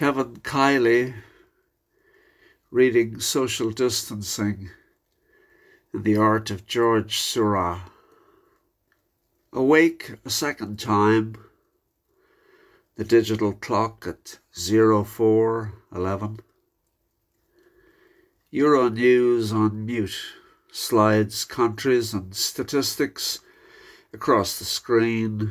Kevin Kiley reading Social Distancing in the Art of George Seurat. Awake a second time, the digital clock at 0411. Euronews on mute slides countries and statistics across the screen.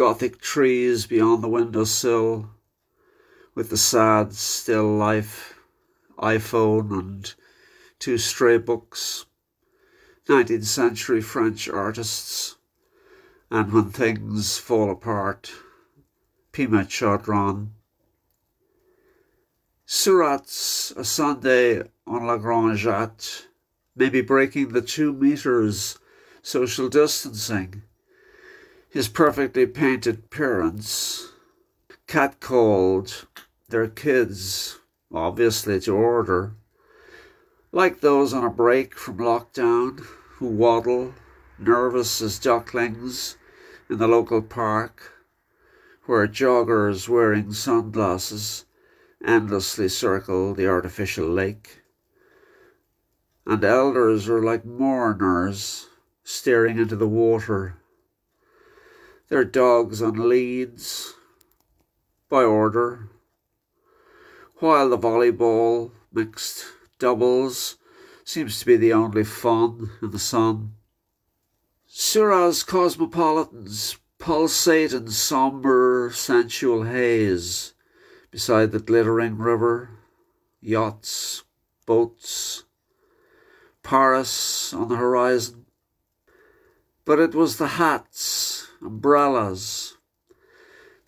Gothic trees beyond the windowsill with the sad still life iPhone and two stray books, 19th century French artists, and when things fall apart, Pema. Seurat's A Sunday on La Grande Jatte may be breaking the two meters social distancing. His perfectly painted parents catcalled their kids, obviously to order, like those on a break from lockdown who waddle, nervous as ducklings, in the local park, where joggers wearing sunglasses endlessly circle the artificial lake. And elders are like mourners staring into the water. Their dogs on leads, by order, while the volleyball mixed doubles seems to be the only fun in the sun. Seurat's cosmopolitans pulsate in sombre, sensual haze beside the glittering river, yachts, boats, Paris on the horizon. But it was the hats, umbrellas,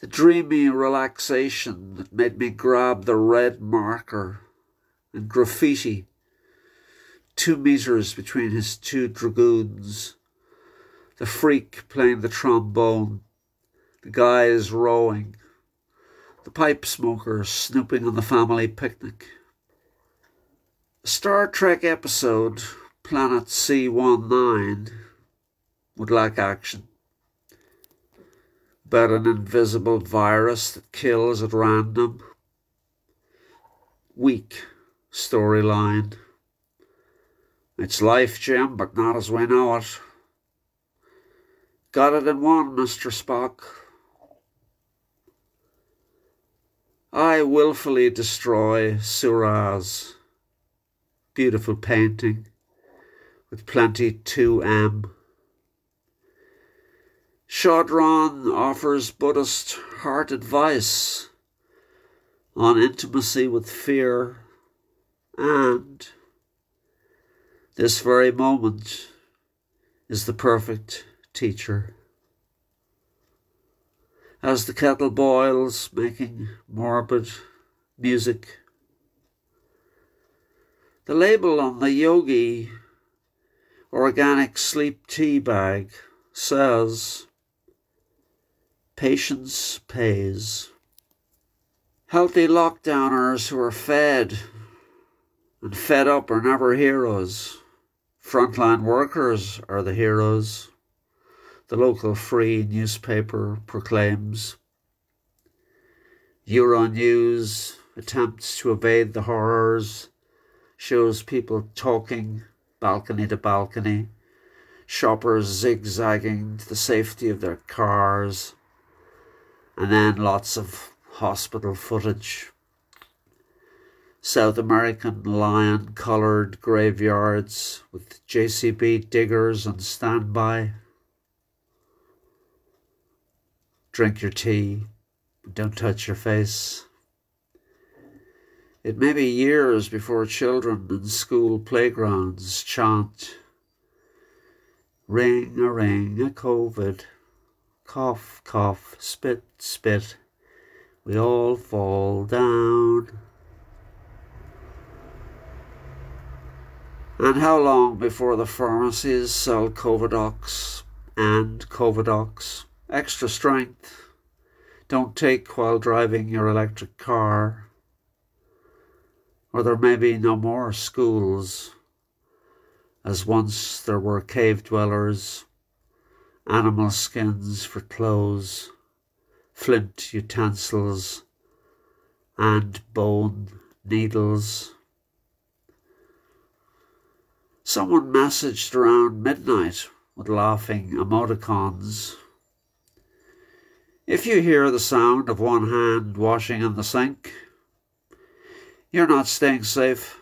the dreamy relaxation that made me grab the red marker and graffiti two meters between his two dragoons, the freak playing the trombone, the guys rowing, the pipe smoker snooping on the family picnic. A Star Trek episode, Planet C19, would lack action. But an invisible virus that kills at random. Weak storyline. It's life, Jim, but not as we know it. Got it in one, Mr. Spock. I wilfully destroy Seurat's beautiful painting with plenty 2M. Chodron offers Buddhist heart advice on intimacy with fear and this very moment is the perfect teacher as the kettle boils, making morbid music. The label on the yogi organic sleep tea bag says, Patience pays. Healthy lockdowners who are fed and fed up are never heroes. Frontline workers are the heroes the local free newspaper proclaims. Euronews attempts to evade the horrors, shows people talking balcony to balcony, shoppers zigzagging to the safety of their cars, and then lots of hospital footage. South American lion coloured graveyards with JCB diggers on standby. drink your tea, don't touch your face. It may be years before children in school playgrounds chant, Ring a ring a COVID, cough, cough, spit, spit, we all fall down. And how long before the pharmacies sell Covidox and Covidox? extra strength don't take while driving your electric car, or there may be no more schools, as once there were cave dwellers animal skins for clothes, flint utensils, and bone needles. Someone messaged around midnight with laughing emoticons. If you hear the sound of one hand washing in the sink, you're not staying safe.